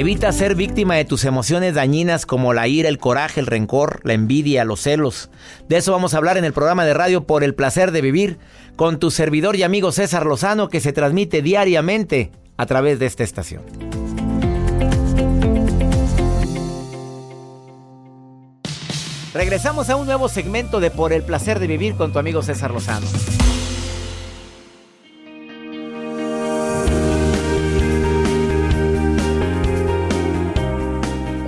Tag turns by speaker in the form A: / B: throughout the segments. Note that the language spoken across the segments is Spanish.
A: Evita ser víctima de tus emociones dañinas como la ira, el coraje, el rencor, la envidia, los celos. De eso vamos a hablar en el programa de radio Por el placer de vivir con tu servidor y amigo César Lozano que se transmite diariamente a través de esta estación. Regresamos a un nuevo segmento de Por el placer de vivir con tu amigo César Lozano.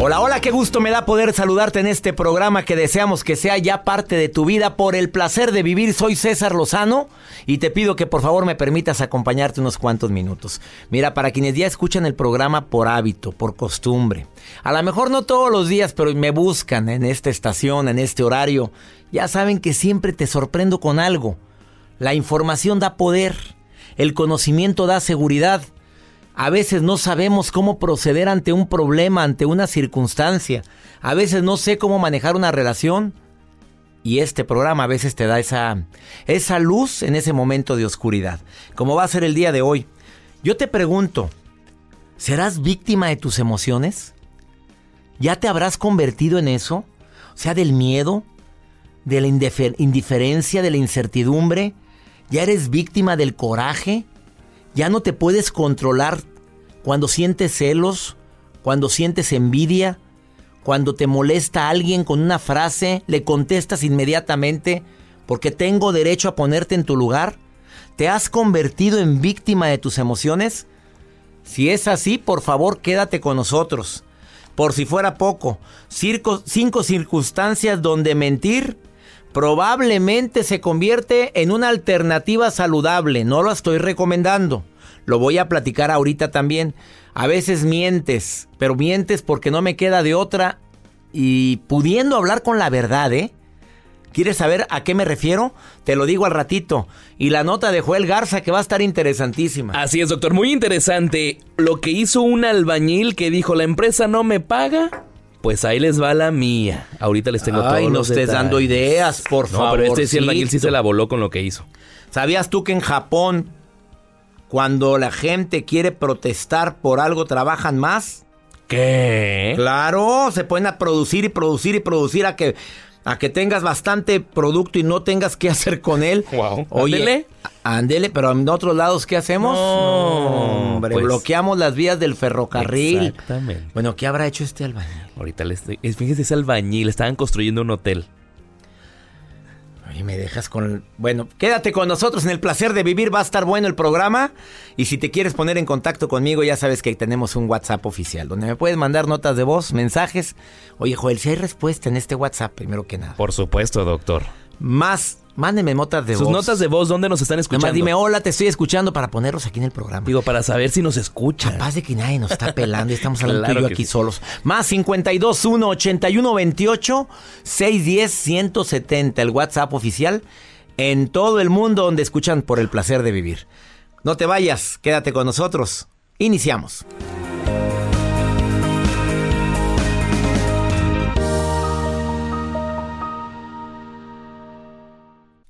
A: Hola, hola, qué gusto me da poder saludarte en este programa que deseamos que sea ya parte de tu vida por el placer de vivir. Soy César Lozano y te pido que por favor me permitas acompañarte unos cuantos minutos. Mira, para quienes ya escuchan el programa por hábito, por costumbre, a lo mejor no todos los días, pero me buscan en esta estación, en este horario, ya saben que siempre te sorprendo con algo. La información da poder, el conocimiento da seguridad. A veces no sabemos cómo proceder ante un problema, ante una circunstancia. A veces no sé cómo manejar una relación. Y este programa a veces te da esa, esa luz en ese momento de oscuridad. Como va a ser el día de hoy. Yo te pregunto, ¿serás víctima de tus emociones? ¿Ya te habrás convertido en eso? O sea, del miedo, de la indiferencia, de la incertidumbre. ¿Ya eres víctima del coraje? Ya no te puedes controlar cuando sientes celos, cuando sientes envidia, cuando te molesta alguien con una frase, le contestas inmediatamente porque tengo derecho a ponerte en tu lugar. ¿Te has convertido en víctima de tus emociones? Si es así, por favor, quédate con nosotros. Por si fuera poco, cinco circunstancias donde mentir probablemente se convierte en una alternativa saludable. No lo estoy recomendando. Lo voy a platicar ahorita también. A veces mientes, pero mientes porque no me queda de otra y pudiendo hablar con la verdad, ¿eh? ¿Quieres saber a qué me refiero? Te lo digo al ratito. Y la nota de Joel Garza que va a estar interesantísima.
B: Así es, doctor, muy interesante. Lo que hizo un albañil que dijo, la empresa no me paga, pues ahí les va la mía. Ahorita les tengo todo.
A: Ay, no estés dando ideas, por favor.
B: No, pero este sí, el albañil sí se la voló con lo que hizo.
A: ¿Sabías tú que en Japón, cuando la gente quiere protestar por algo, trabajan más?
B: ¿Qué?
A: Claro, se pueden a producir y producir y producir a que a que tengas bastante producto y no tengas que hacer con él.
B: Wow.
A: Oye,
B: Ándele.
A: ándele, pero en otros lados, ¿qué hacemos?
B: No,
A: hombre,
B: pues-
A: bloqueamos las vías del ferrocarril.
B: Exactamente.
A: Bueno, ¿qué habrá hecho este albañil?
B: Ahorita les estoy... es- Fíjese, ese albañil, estaban construyendo un hotel.
A: Y me dejas con... Bueno, quédate con nosotros en el placer de vivir. Va a estar bueno el programa. Y si te quieres poner en contacto conmigo, ya sabes que tenemos un WhatsApp oficial donde me puedes mandar notas de voz, mensajes. Oye, Joel, si hay respuesta en este WhatsApp, primero que nada.
B: Por supuesto, doctor.
A: Más Mándenme notas de
B: Sus
A: voz.
B: notas de voz, ¿dónde nos están escuchando?
A: Nomás dime, hola, te estoy escuchando para ponerlos aquí en el programa.
B: Digo, para saber si nos escuchan.
A: Capaz de que nadie nos está pelando y estamos hablando
B: Claro
A: tú y yo
B: que
A: aquí
B: sí.
A: solos. Más 52 1 81 28 610 170, el WhatsApp oficial en todo el mundo donde escuchan por el placer de vivir. No te vayas, quédate con nosotros. Iniciamos.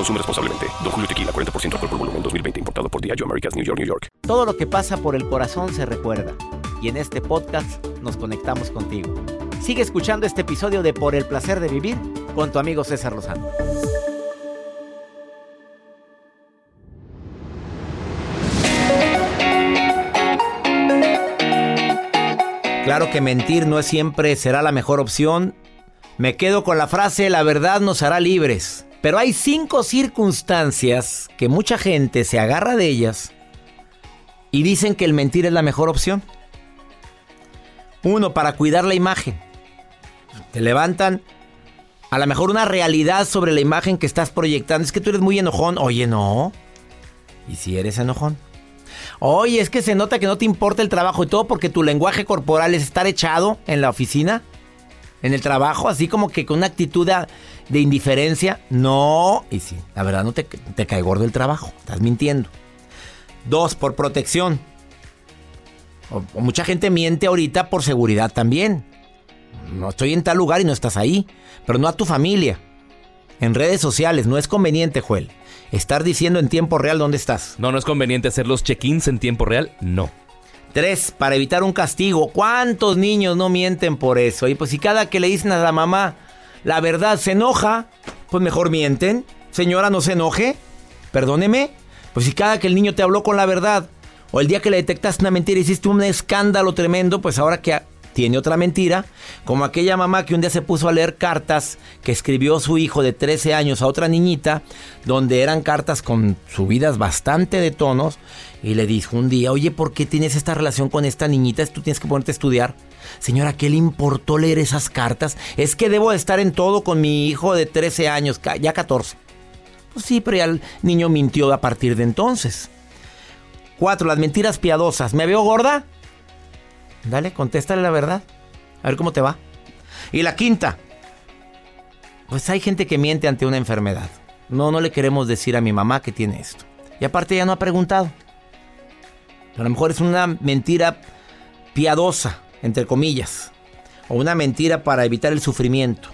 C: Consume responsablemente. Don Julio Tequila, 40% alcohol por volumen, 2020. Importado por Diageo Americas, New York, New York.
A: Todo lo que pasa por el corazón se recuerda. Y en este podcast nos conectamos contigo. Sigue escuchando este episodio de Por el placer de vivir con tu amigo César Lozano. Claro que mentir no es siempre será la mejor opción. Me quedo con la frase la verdad nos hará libres. Pero hay cinco circunstancias que mucha gente se agarra de ellas y dicen que el mentir es la mejor opción. Uno, para cuidar la imagen. Te levantan a lo mejor una realidad sobre la imagen que estás proyectando. Es que tú eres muy enojón. Oye, no. ¿Y si eres enojón? Oye, es que se nota que no te importa el trabajo y todo porque tu lenguaje corporal es estar echado en la oficina, en el trabajo, así como que con una actitud de, indiferencia. No. Y sí, la verdad no te, te cae gordo el trabajo. Estás mintiendo. Dos, por protección. O- o mucha gente miente ahorita por seguridad también. No estoy en tal lugar y no estás ahí. Pero no a tu familia. En redes sociales no es conveniente, Joel. Estar diciendo en tiempo real dónde estás.
B: No, no es conveniente hacer los check-ins en tiempo real. No.
A: Tres, para evitar un castigo. ¿Cuántos niños no mienten por eso? Y pues si cada que le dicen a la mamá la verdad se enoja, pues mejor mienten. Señora, no se enoje. Perdóneme. Pues si cada que el niño te habló con la verdad, o el día que le detectaste una mentira hiciste un escándalo tremendo, pues ahora que tiene otra mentira, como aquella mamá que un día se puso a leer cartas que escribió su hijo de 13 años a otra niñita, donde eran cartas con subidas bastante de tonos, y le dijo un día, oye, ¿por qué tienes esta relación con esta niñita? Tú tienes que ponerte a estudiar. Señora, ¿qué le importó leer esas cartas? Es que debo de estar en todo con mi hijo de 13 años, ya 14. Pues sí, pero ya el niño mintió a partir de entonces. Cuatro, las mentiras piadosas. ¿Me veo gorda? Dale, contéstale la verdad. A ver cómo te va. Y la quinta. Pues hay gente que miente ante una enfermedad. No, no le queremos decir a mi mamá que tiene esto. Y aparte ya no ha preguntado. A lo mejor es una mentira piadosa, entre comillas. O una mentira para evitar el sufrimiento.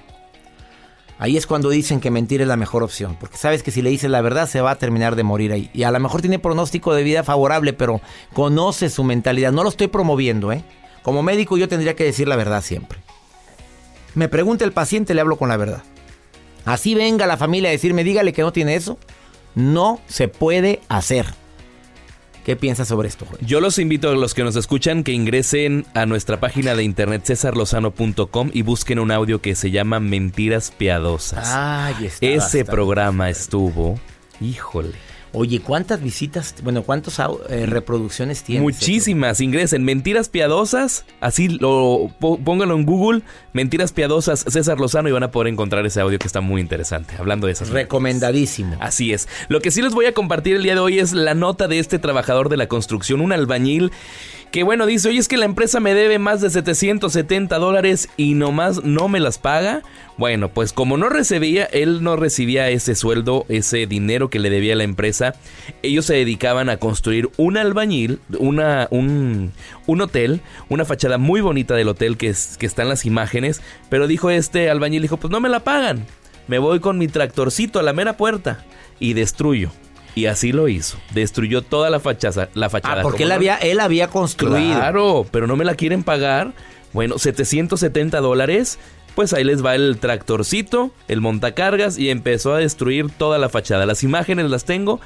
A: Ahí es cuando dicen que mentir es la mejor opción, porque sabes que si le dices la verdad se va a terminar de morir ahí. Y a lo mejor tiene pronóstico de vida favorable, pero conoce su mentalidad. No lo estoy promoviendo, ¿eh? Como médico yo tendría que decir la verdad siempre. Me pregunta el paciente, le hablo con la verdad. Así venga la familia a decirme, dígale que no tiene eso. No se puede hacer. ¿Qué piensas sobre esto, Joel?
B: Yo los invito a los que nos escuchan que ingresen a nuestra página de internet cesarlozano.com y busquen un audio que se llama Mentiras Piadosas.
A: Ay, está,
B: Ese programa estuvo, híjole.
A: Oye, ¿cuántas visitas, bueno, cuántas eh, reproducciones tiene?
B: Muchísimas. Ingresen Mentiras Piadosas, así lo pónganlo en Google, Mentiras Piadosas César Lozano y van a poder encontrar ese audio que está muy interesante, hablando de esas.
A: Recomendadísimo.
B: Así es. Lo que sí les voy a compartir el día de hoy es la nota de este trabajador de la construcción, un albañil que bueno, dice, oye, es que la empresa me debe más de 770 dólares y nomás no me las paga. Bueno, pues como no recibía, él no recibía ese sueldo, ese dinero que le debía a la empresa, ellos se dedicaban a construir un albañil, una, un, un hotel, una fachada muy bonita del hotel que, es, que están las imágenes, pero dijo este albañil, dijo, pues no me la pagan, me voy con mi tractorcito a la mera puerta y destruyo. Y así lo hizo. Destruyó toda la fachada. La fachada
A: ah, porque él había, él había construido.
B: Claro, pero no me la quieren pagar. Bueno, 770 dólares. Pues ahí les va el tractorcito, el montacargas y empezó a destruir toda la fachada. Las imágenes las tengo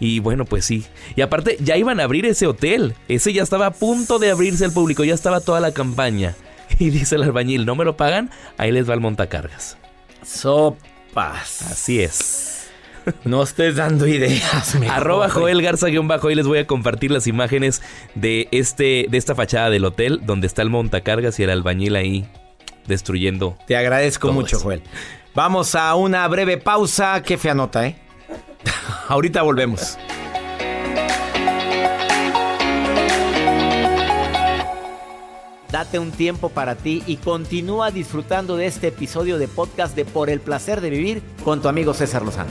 B: y bueno, pues sí. Y aparte, ya iban a abrir ese hotel. Ese ya estaba a punto de abrirse al público, ya estaba toda la campaña. Y dice el albañil, ¿no me lo pagan? Ahí les va el montacargas.
A: Sopas.
B: Así es.
A: No estés dando ideas.
B: Arroba Joel Garza bajo. Ahí les voy a compartir las imágenes de este de esta fachada del hotel donde está el montacargas y el albañil ahí destruyendo.
A: Te agradezco mucho, Joel. Vamos a una breve pausa. Qué fea nota, ¿eh? Ahorita volvemos. Date un tiempo para ti y continúa disfrutando de este episodio de podcast de Por el placer de vivir con tu amigo César Lozano.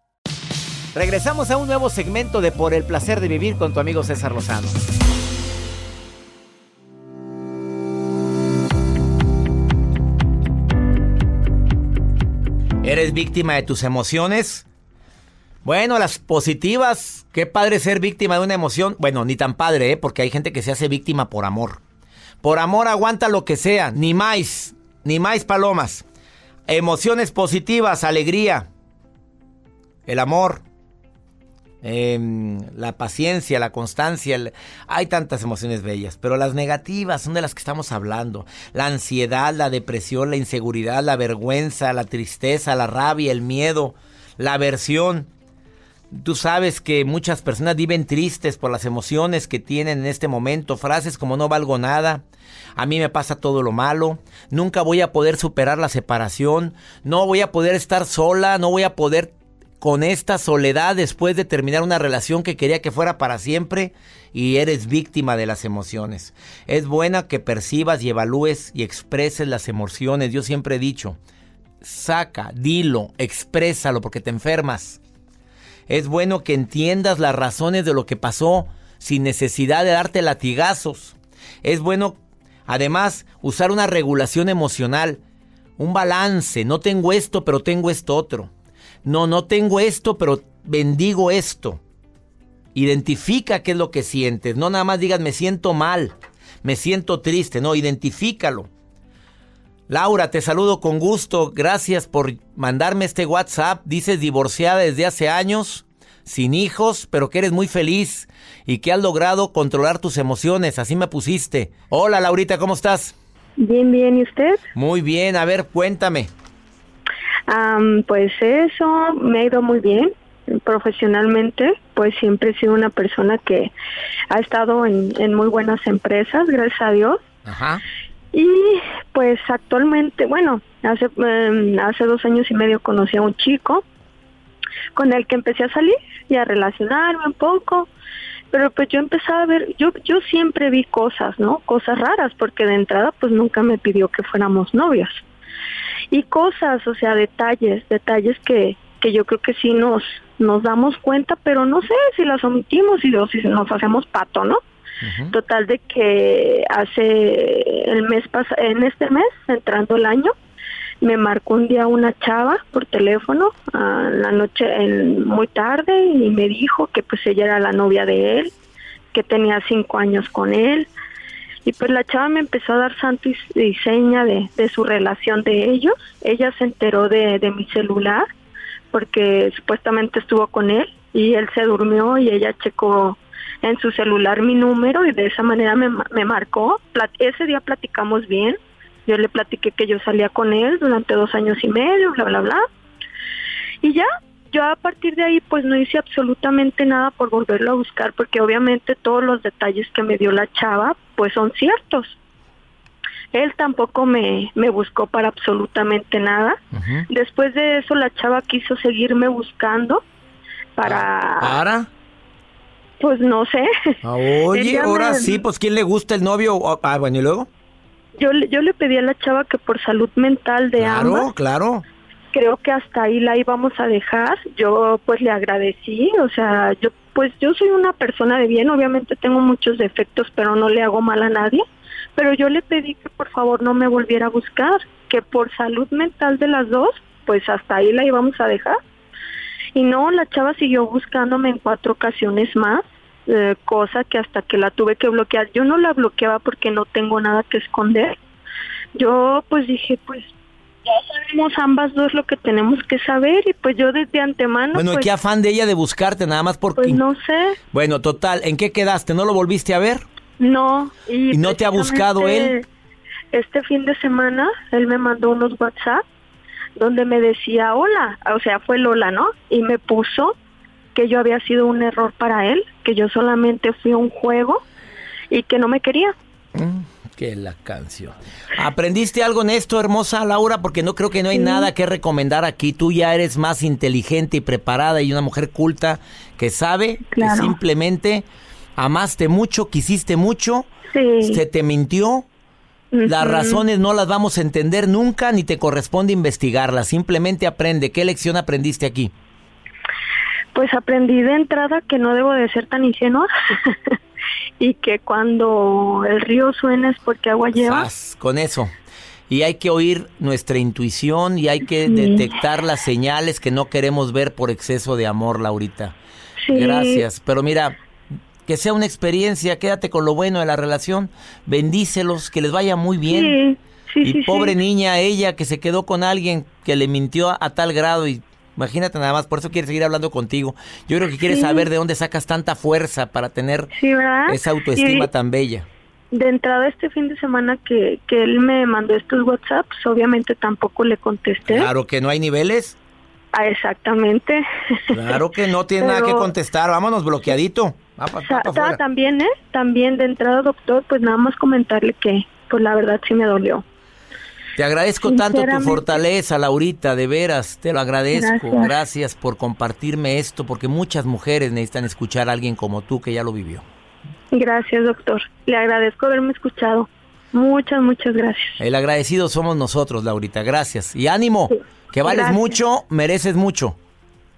A: Regresamos a un nuevo segmento de Por el placer de vivir con tu amigo César Lozano. ¿Eres víctima de tus emociones? Bueno, las positivas. Qué padre ser víctima de una emoción. Bueno, ni tan padre, ¿eh? porque hay gente que se hace víctima por amor. Por amor aguanta lo que sea, ni más, ni más palomas. Emociones positivas, alegría, el amor, Em, la paciencia, la constancia, hay tantas emociones bellas, pero las negativas son de las que estamos hablando. La ansiedad, la depresión, la inseguridad, la vergüenza, la tristeza, la rabia, el miedo, la aversión. Tú sabes que muchas personas viven tristes por las emociones que tienen en este momento, frases como no valgo nada, a mí me pasa todo lo malo, nunca voy a poder superar la separación, no voy a poder estar sola, no voy a poder con esta soledad después de terminar una relación que quería que fuera para siempre y eres víctima de las emociones. Es buena que percibas y evalúes y expreses las emociones. Yo siempre he dicho, saca, dilo, exprésalo porque te enfermas. Es bueno que entiendas las razones de lo que pasó sin necesidad de darte latigazos. Es bueno, además, usar una regulación emocional, un balance. No tengo esto, pero tengo esto otro. No, no tengo esto, pero bendigo esto. Identifica qué es lo que sientes. No nada más digas me siento mal, me siento triste. No, identifícalo. Laura, te saludo con gusto. Gracias por mandarme este WhatsApp. Dices divorciada desde hace años, sin hijos, pero que eres muy feliz y que has logrado controlar tus emociones. Así me pusiste. Hola, Laurita, ¿cómo estás?
D: Bien, bien. ¿Y usted?
A: Muy bien. A ver, cuéntame
D: pues eso me ha ido muy bien profesionalmente, pues siempre he sido una persona que ha estado en, muy buenas empresas, gracias a Dios. Y pues actualmente, bueno, hace, em, hace dos años y medio conocí a un chico con el que empecé a salir y a relacionarme un poco, pero pues yo empezaba a ver, yo, yo siempre vi cosas, ¿no? Cosas raras, porque de entrada pues nunca me pidió que fuéramos novios y cosas, o sea, detalles, detalles que, que yo creo que sí nos, nos damos cuenta, pero no sé si las omitimos y, o si nos hacemos pato, ¿no? Total de que hace el mes pasado, en este mes, entrando el año, me marcó un día una chava por teléfono a la noche en, muy tarde y me dijo que pues ella era la novia de él, que tenía cinco años con él y pues la chava me empezó a dar santo y, seña de, su relación de ellos. Ella se enteró de, de mi celular porque supuestamente estuvo con él y él se durmió y ella checó en su celular mi número y de esa manera me, me marcó. ese día platicamos bien yo le platiqué que yo salía con él durante dos años y medio, bla, bla, bla. Y ya, yo a partir de ahí pues no hice absolutamente nada por volverlo a buscar porque obviamente todos los detalles que me dio la chava pues son ciertos. Él tampoco me, me buscó para absolutamente nada. Después de eso la chava quiso seguirme buscando para...
A: ¿Para?
D: Pues no sé.
A: Ah, oye, ahora sí, pues ¿quién le gusta el novio? Ah, bueno, ¿y luego?
D: yo, yo le pedí a la chava que por salud mental de
A: ambas. Claro, claro.
D: Creo que hasta ahí la íbamos a dejar. Yo pues le agradecí, o sea, yo pues yo soy una persona de bien, obviamente tengo muchos defectos, pero no le hago mal a nadie. Pero yo le pedí que por favor no me volviera a buscar, que por salud mental de las dos, pues hasta ahí la íbamos a dejar. Y no, la chava siguió buscándome en cuatro ocasiones más eh, cosa que hasta que la tuve que bloquear, yo no la bloqueaba porque no tengo nada que esconder. Yo pues dije, pues ya sabemos ambas dos lo que tenemos que saber y pues yo desde antemano...
A: Bueno,
D: pues,
A: ¿qué afán de ella de buscarte nada más porque...
D: Pues no sé.
A: Bueno, total, ¿en qué quedaste? ¿No lo volviste a ver?
D: No.
A: ¿Y, no te ha buscado él?
D: Este fin de semana él me mandó unos WhatsApp donde me decía hola, o sea, fue Lola, ¿no? Y me puso que yo había sido un error para él, que yo solamente fui un juego y que no me quería.
A: Mm, que la canción. ¿Aprendiste algo en esto, hermosa Laura? Porque no creo que no hay nada que recomendar aquí. Tú ya eres más inteligente y preparada y una mujer culta que sabe que simplemente amaste mucho, quisiste mucho, se te mintió. Las razones no las vamos a entender nunca ni te corresponde investigarlas. Simplemente aprende. ¿Qué lección aprendiste aquí?
D: Pues aprendí de entrada que no debo de ser tan ingenua y que cuando el río suena es porque agua lleva.
A: con eso. Y hay que oír nuestra intuición y hay que detectar las señales que no queremos ver por exceso de amor, Laurita. Gracias. Pero mira, que sea una experiencia, quédate con lo bueno de la relación, bendícelos, que les vaya muy bien. y pobre niña, ella que se quedó con alguien que le mintió a tal grado y Imagínate nada más, por eso quiere seguir hablando contigo. Yo creo que quiere saber de dónde sacas tanta fuerza para tener esa autoestima tan bella.
D: De entrada este fin de semana que, que él me mandó estos WhatsApps, obviamente tampoco le contesté.
A: Claro que no hay niveles.
D: Ah, exactamente.
A: Claro que no tiene nada que contestar, vámonos bloqueadito.
D: también, ¿eh? También de entrada, doctor, pues nada más comentarle que, pues la verdad sí me dolió.
A: Te agradezco tanto tu fortaleza, Laurita, de veras, te lo agradezco. Gracias. por compartirme esto, porque muchas mujeres necesitan escuchar a alguien como tú que ya lo vivió.
D: Gracias, doctor. Le agradezco haberme escuchado. Muchas, muchas gracias.
A: El agradecido somos nosotros, Laurita. Gracias. Y ánimo, que vales mucho, mereces mucho.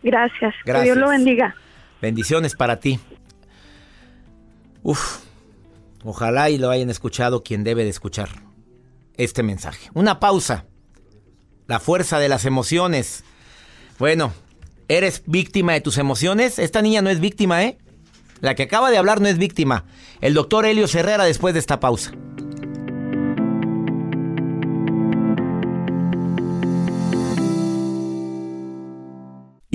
D: Gracias. Que Dios lo bendiga.
A: Bendiciones para ti. Uf, ojalá y lo hayan escuchado quien debe de escuchar este mensaje. Una pausa. La fuerza de las emociones. Bueno, ¿eres víctima de tus emociones? Esta niña no es víctima, ¿eh? La que acaba de hablar no es víctima. El doctor Helio Herrera después de esta pausa.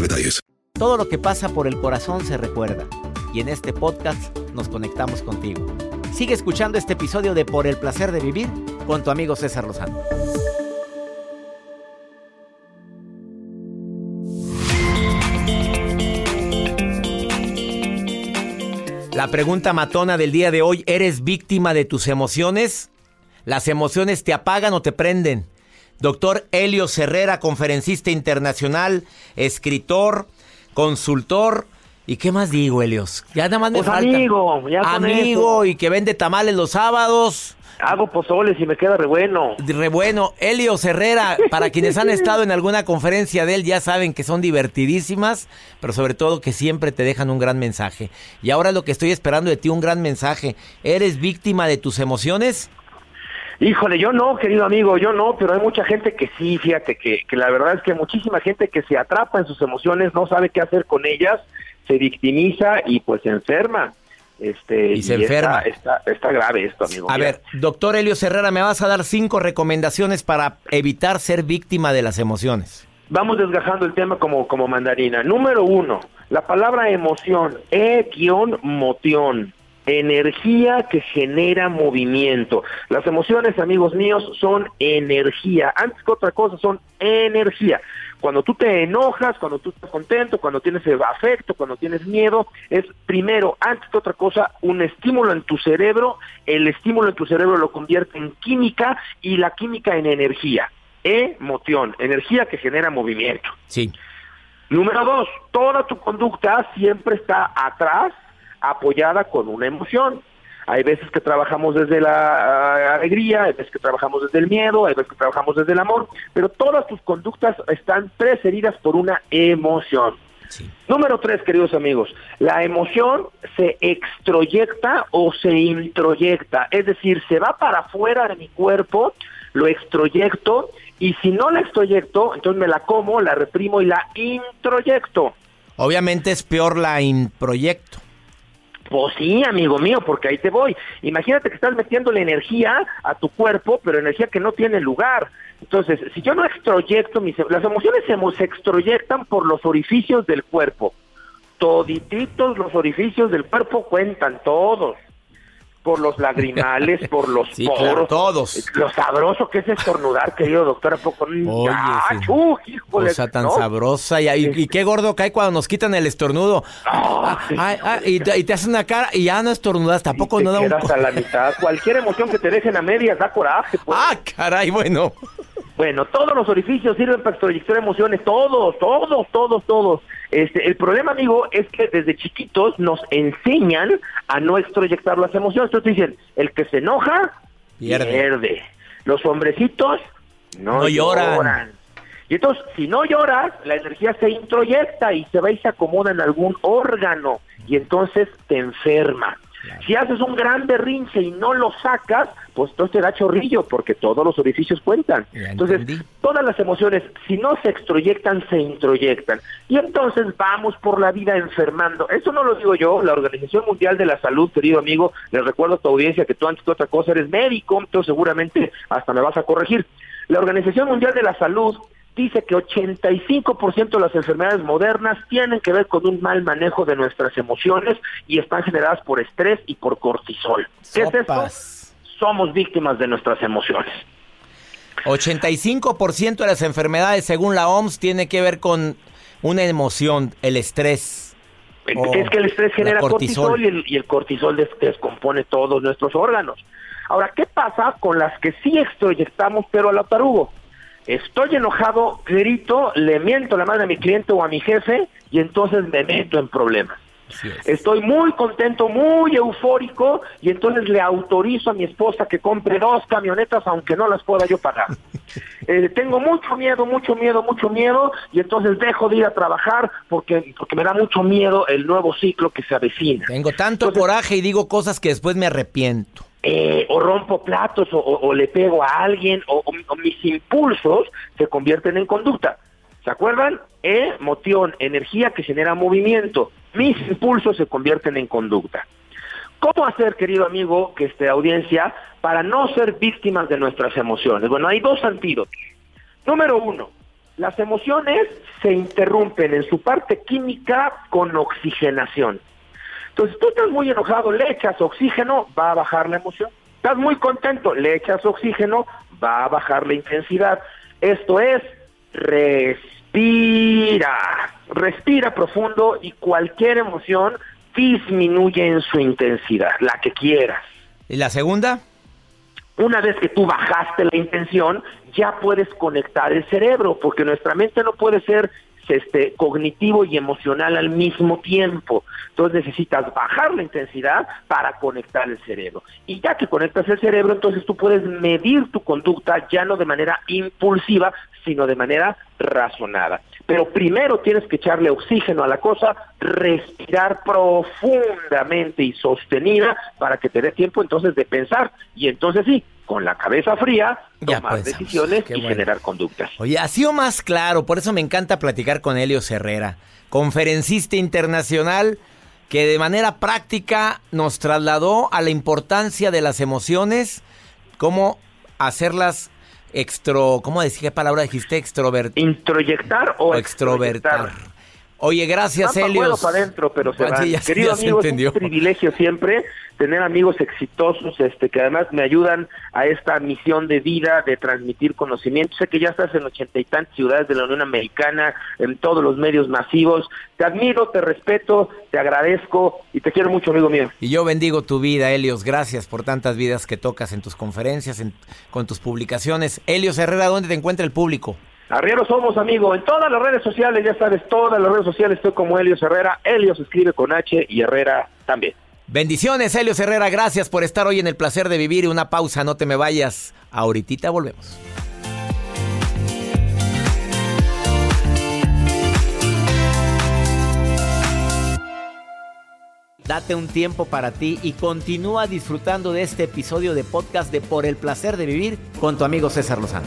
E: detalles.
A: Todo lo que pasa por el corazón se recuerda. Y en este podcast nos conectamos contigo. Sigue escuchando este episodio de Por el placer de vivir con tu amigo César Lozano. La pregunta matona del día de hoy, ¿eres víctima de tus emociones? ¿Las emociones te apagan o te prenden? Doctor Helio Herrera, conferencista internacional, escritor, consultor. ¿Y qué más digo, Helios? Ya nada más me
F: Pues
A: falta.
F: amigo, ya
A: Amigo, y que vende tamales los sábados.
F: Hago pozoles y me queda re bueno.
A: Re bueno. Helios Herrera, para quienes han estado en alguna conferencia de él, ya saben que son divertidísimas, pero sobre todo que siempre te dejan un gran mensaje. Y ahora lo que estoy esperando de ti, un gran mensaje. ¿Eres víctima de tus emociones?
F: Híjole, yo no, querido amigo, yo no, pero hay mucha gente que sí, fíjate que, que la verdad es que muchísima gente que se atrapa en sus emociones, no sabe qué hacer con ellas, se victimiza y pues se enferma. Este,
A: Y se
F: está-
A: enferma.
F: Está, está, grave esto, amigo.
A: A
F: Mira,
A: ver, doctor Helios Herrera, me vas a dar cinco recomendaciones para evitar ser víctima de las emociones.
F: Vamos desgajando el tema como, como mandarina. Número uno, la palabra emoción, e-moción, energía que genera movimiento. Las emociones, amigos míos, son energía. Antes que otra cosa, son energía. Cuando tú te enojas, cuando tú estás contento, cuando tienes afecto, cuando tienes miedo, es primero, antes que otra cosa, un estímulo en tu cerebro. El estímulo en tu cerebro lo convierte en química y la química en energía. Emoción, energía que genera movimiento.
A: Sí.
F: Número dos, toda tu conducta siempre está atrás, apoyada con una emoción. Hay veces que trabajamos desde la ah, alegría, hay veces que trabajamos desde el miedo, hay veces que trabajamos desde el amor, pero todas tus conductas están precedidas por una emoción. Número tres, queridos amigos, la emoción se extroyecta o se introyecta, es decir, se va para afuera de mi cuerpo, lo extroyecto y si no la extroyecto, entonces me la como, la reprimo y la introyecto.
A: Obviamente es peor la improyecto.
F: Pues sí, amigo mío, porque ahí te voy. Imagínate que estás metiéndole energía a tu cuerpo, pero energía que no tiene lugar. Entonces, si yo no extroyecto mis... Las emociones se, se extroyectan por los orificios del cuerpo. Todititos los orificios del cuerpo cuentan, todos. Por los lagrimales, por los
A: Sí,
F: poros.
A: claro, todos.
F: Lo sabroso que es estornudar, querido doctor, ¿a poco?
A: Oye,
F: ¡Ah,
A: sí.
F: híjole!
A: Cosa tan
F: ¿no?
A: sabrosa. Y, y- y qué gordo cae cuando nos quitan el estornudo. Ah, ay, ay, y, te, y te hacen una cara y ya no estornudas. Tampoco no da un...
F: quedas
A: co-
F: a la mitad. Cualquier emoción que te dejen a medias da coraje. Pues.
A: Ah, caray, bueno.
F: Bueno, todos los orificios sirven para extroyectar emociones, todos, todos, todos, todos. Este, el problema, amigo, es que desde chiquitos nos enseñan a no extroyectar las emociones. Entonces dicen, el que se enoja,
A: Pierde.
F: pierde. Los hombrecitos no,
A: No lloran.
F: lloran. Y entonces, si no lloras, la energía se introyecta y se va y se acomoda en algún órgano y entonces te enferma. Si haces un gran berrinche y no lo sacas, pues entonces te da chorrillo porque todos los orificios cuentan.
A: Ya
F: Entonces,
A: entendí.
F: todas las emociones, si no se extroyectan, se introyectan. Y entonces vamos por la vida enfermando. Eso no lo digo yo, la Organización Mundial de la Salud, querido amigo, les recuerdo a tu audiencia que tú antes que otra cosa eres médico, entonces seguramente hasta me vas a corregir. La Organización Mundial de la Salud dice que 85% de las enfermedades modernas tienen que ver con un mal manejo de nuestras emociones y están generadas por estrés y por cortisol. ¿Qué es esto? Somos víctimas de nuestras emociones.
A: 85% de las enfermedades, según la OMS, tiene que ver con una emoción, el estrés.
F: Es que el estrés genera cortisol, y, el, y el cortisol des- descompone todos nuestros órganos. Ahora, ¿qué pasa con las que sí extroyectamos, pero a la tarugo? Estoy enojado, grito, le miento la madre a mi cliente o a mi jefe y entonces me meto en problemas. Estoy muy contento, muy eufórico y entonces le autorizo a mi esposa que compre dos camionetas aunque no las pueda yo pagar. Eh, tengo mucho miedo, mucho miedo, mucho miedo y entonces dejo de ir a trabajar porque, porque me da mucho miedo el nuevo ciclo que se avecina.
A: Tengo tanto coraje y digo cosas que después me arrepiento.
F: Eh, o rompo platos o, le pego a alguien o, mis impulsos se convierten en conducta. ¿Se acuerdan? Emoción, energía que genera movimiento. Mis impulsos se convierten en conducta. ¿Cómo hacer, querido amigo, que esta audiencia, para no ser víctimas de nuestras emociones? Bueno, hay dos antídotos. Número uno, las emociones se interrumpen en su parte química con oxigenación. Entonces, tú estás muy enojado, le echas oxígeno, va a bajar la emoción. Estás muy contento, le echas oxígeno, va a bajar la intensidad. Esto es, respira, respira profundo y cualquier emoción disminuye en su intensidad, la que quieras.
A: ¿Y la segunda?
F: Una vez que tú bajaste la intención, ya puedes conectar el cerebro, porque nuestra mente no puede ser este, cognitivo y emocional al mismo tiempo. Entonces necesitas bajar la intensidad para conectar el cerebro. Y ya que conectas el cerebro, entonces tú puedes medir tu conducta ya no de manera impulsiva, sino de manera razonada. Pero primero tienes que echarle oxígeno a la cosa, respirar profundamente y sostenida para que te dé tiempo entonces de pensar. Y entonces sí, con la cabeza fría, tomar decisiones y generar conductas.
A: Oye, ha sido más claro, por eso me encanta platicar con Helio Herrera, conferencista internacional que de manera práctica nos trasladó a la importancia de las emociones, cómo hacerlas extro, ¿cómo decía qué palabra dijiste? Extrovertir.
F: Introyectar o,
A: extrovertar. Oye, gracias, Helio.
F: para adentro, pero se Querido amigo, es un privilegio siempre tener amigos exitosos este que además me ayudan a esta misión de vida de transmitir conocimiento. Sé que ya estás en ochenta y tantas ciudades de la Unión Americana, en todos los medios masivos. Te admiro, te respeto, te agradezco y te quiero mucho, amigo mío.
A: Y yo bendigo tu vida, Helios. Gracias por tantas vidas que tocas en tus conferencias, con tus publicaciones. Helios Herrera, ¿dónde te encuentra el público?
F: Arriero somos, amigo. En todas las redes sociales, ya sabes, todas las redes sociales estoy como Helios Herrera. Helios escribe con H y Herrera también.
A: Bendiciones, Helios Herrera. Gracias por estar hoy en el placer de vivir. Una pausa, no te me vayas. Ahorita volvemos. Date un tiempo para ti y continúa disfrutando de este episodio de podcast de Por el placer de vivir con tu amigo César Lozano.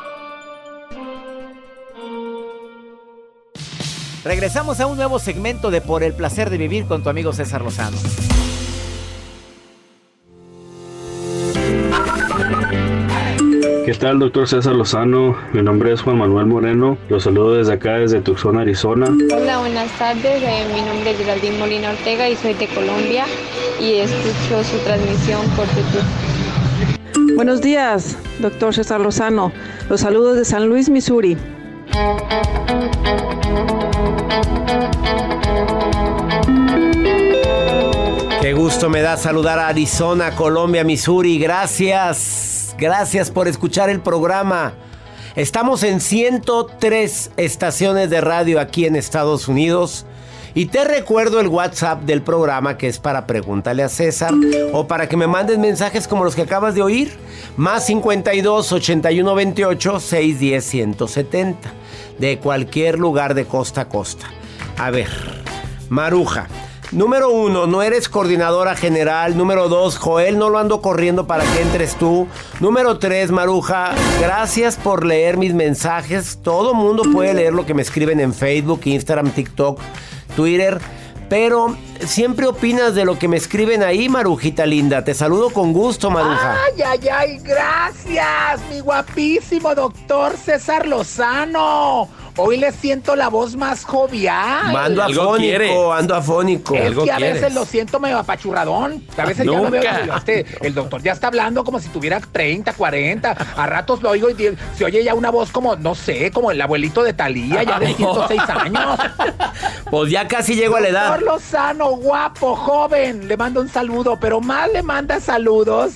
A: Regresamos a un nuevo segmento de Por el placer de vivir con tu amigo César Lozano.
G: ¿Qué tal, doctor César Lozano? Mi nombre es Juan Manuel Moreno. Los saludo desde acá, desde Tucson, Arizona.
H: Hola, buenas tardes. Eh, mi nombre es Geraldine Molina Ortega y soy de Colombia y escucho su transmisión por YouTube.
I: Buenos días, doctor César Lozano. Los saludos de San Luis, Missouri.
A: Gusto me da saludar a Arizona, Colombia, Missouri. Gracias. Gracias por escuchar el programa. Estamos en 103 estaciones de radio aquí en Estados Unidos. Y te recuerdo el WhatsApp del programa que es para pregúntale a César o para que me mandes mensajes como los que acabas de oír. Más 52 81 28 610 170 de cualquier lugar de costa a costa. A ver, Maruja. Número uno, no eres coordinadora general. Número dos, Joel, no lo ando corriendo para que entres tú. Número tres, Maruja, gracias por leer mis mensajes. Todo mundo puede leer lo que me escriben en Facebook, Instagram, TikTok, Twitter. Pero
J: siempre opinas de lo que me escriben ahí, Marujita linda. Te saludo con gusto, Maruja.
K: Ay, ay, ay, gracias, mi guapísimo doctor César Lozano. Hoy le siento la voz más jovial.
J: Ando afónico, ando afónico.
K: Es que a veces lo siento medio apachurradón. A veces ya lo veo. Este, el doctor ya está hablando como si tuviera 30, 40. A ratos lo oigo y se oye ya una voz como, no sé, como el abuelito de Talía, ya de 106 años.
J: Pues ya casi llego a la edad.
K: Doctor Lozano, guapo, joven. Le mando un saludo, pero más le manda saludos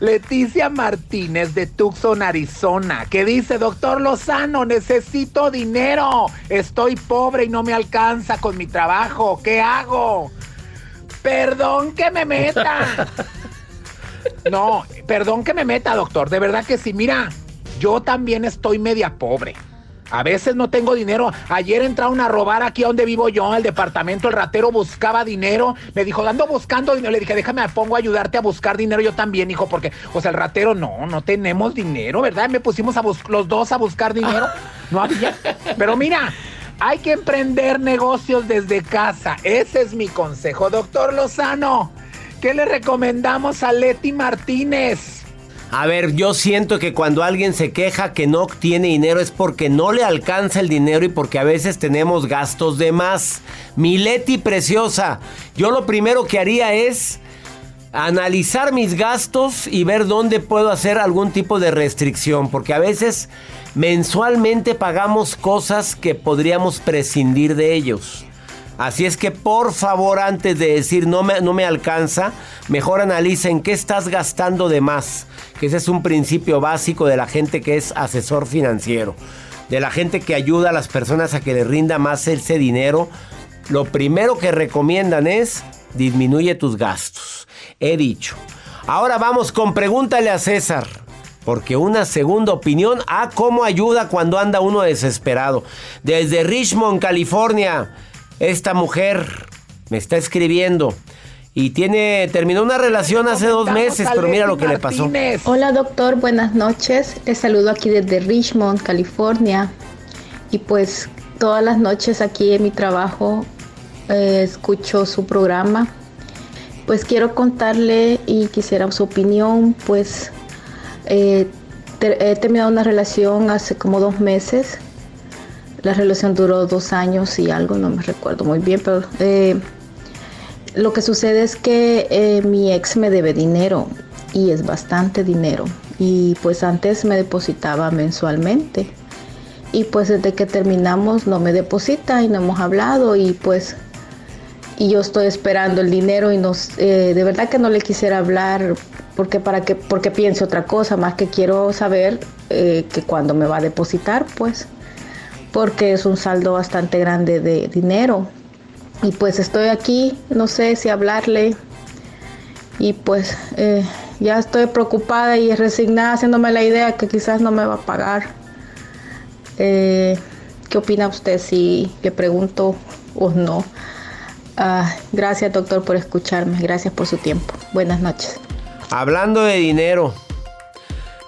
K: Leticia Martínez de Tucson, Arizona, que dice, doctor Lozano, necesito dinero. Estoy pobre y no me alcanza con mi trabajo. ¿Qué hago? Perdón que me meta. No, perdón que me meta, doctor. De verdad que sí. Mira, yo también estoy media pobre. A veces no tengo dinero. Ayer entraron a robar aquí donde vivo yo, el departamento. El ratero buscaba dinero. Me dijo, ando buscando dinero. Le dije, déjame, me pongo a ayudarte a buscar dinero yo también, hijo, porque, o sea, el ratero, no, no tenemos dinero, ¿verdad? Me pusimos a los dos a buscar dinero. No había. Pero mira, hay que emprender negocios desde casa. Ese es mi consejo. Doctor Lozano, ¿qué le recomendamos a Leti Martínez?
J: A ver, yo siento que cuando alguien se queja que no tiene dinero es porque no le alcanza el dinero y porque a veces tenemos gastos de más. Mileti preciosa, yo lo primero que haría es analizar mis gastos y ver dónde puedo hacer algún tipo de restricción, porque a veces mensualmente pagamos cosas que podríamos prescindir de ellos. Así es que por favor, antes de decir no me, no me alcanza, mejor analiza en qué estás gastando de más. Que ese es un principio básico de la gente que es asesor financiero. De la gente que ayuda a las personas a que le rinda más ese dinero. Lo primero que recomiendan es disminuye tus gastos. He dicho. Ahora vamos con pregúntale a César. Porque una segunda opinión a cómo ayuda cuando anda uno desesperado. Desde Richmond, California. Esta mujer me está escribiendo y tiene terminó una relación hace dos meses, pero mira lo que le pasó.
L: Hola doctor, buenas noches. Les saludo aquí desde Richmond, California. Y pues todas las noches aquí en mi trabajo eh, escucho su programa. Pues quiero contarle y quisiera su opinión. Pues eh, he terminado una relación hace como dos meses la relación duró dos años y algo, no me recuerdo muy bien, pero eh, lo que sucede es que eh, mi ex me debe dinero y es bastante dinero. Y pues antes me depositaba mensualmente. Y pues desde que terminamos no me deposita y no hemos hablado y pues y yo estoy esperando el dinero y nos eh, de verdad que no le quisiera hablar porque para que porque piense otra cosa más que quiero saber que cuando me va a depositar pues porque es un saldo bastante grande de dinero. Y pues estoy aquí, no sé si hablarle. Y pues eh, ya estoy preocupada y resignada haciéndome la idea que quizás no me va a pagar. Eh, ¿Qué opina usted si le pregunto o no? Ah, gracias doctor por escucharme, gracias por su tiempo. Buenas noches.
J: Hablando de dinero,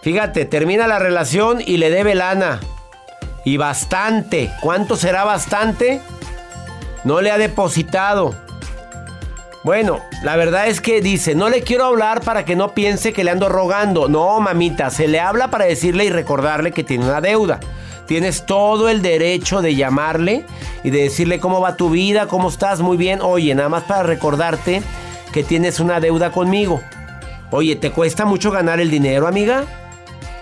J: fíjate, termina la relación y le debe lana. Y bastante. ¿Cuánto será bastante? No le ha depositado. Bueno, la verdad es que dice, no le quiero hablar para que no piense que le ando rogando. No, mamita, se le habla para decirle y recordarle que tiene una deuda. Tienes todo el derecho de llamarle y de decirle cómo va tu vida, cómo estás, muy bien. Oye, nada más para recordarte que tienes una deuda conmigo. Oye, ¿te cuesta mucho ganar el dinero, amiga?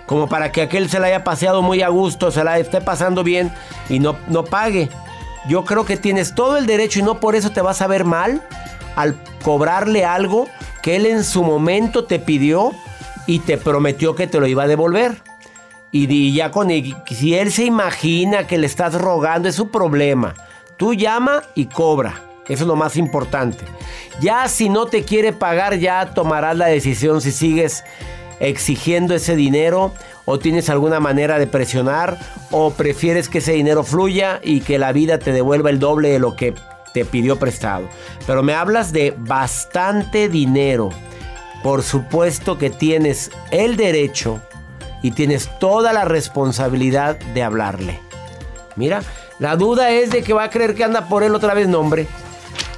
J: Como para que aquel se la haya paseado muy a gusto, se la esté pasando bien y no, no pague. Yo creo que tienes todo el derecho y no por eso te vas a ver mal al cobrarle algo que él en su momento te pidió y te prometió que te lo iba a devolver. Y, ya con si él se imagina que le estás rogando, es su problema. Tú llama y cobra. Eso es lo más importante. Ya si no te quiere pagar, ya tomarás la decisión si sigues exigiendo ese dinero o tienes alguna manera de presionar o prefieres que ese dinero fluya y que la vida te devuelva el doble de lo que te pidió prestado. Pero me hablas de bastante dinero. Por supuesto que tienes el derecho y tienes toda la responsabilidad de hablarle. Mira, la duda es de que va a creer que anda por él otra vez nombre.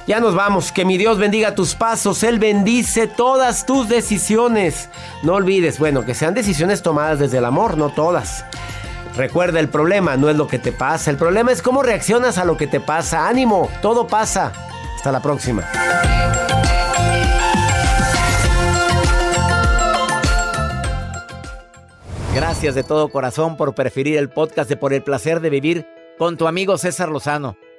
A: Ya nos vamos. Que mi Dios bendiga tus pasos. Él bendice todas tus decisiones. No olvides, bueno, que sean decisiones tomadas desde el amor, no todas. Recuerda, el problema no es lo que te pasa. El problema es cómo reaccionas a lo que te pasa. Ánimo, todo pasa. Hasta la próxima. Gracias de todo corazón por preferir el podcast de Por el placer de vivir con tu amigo César Lozano.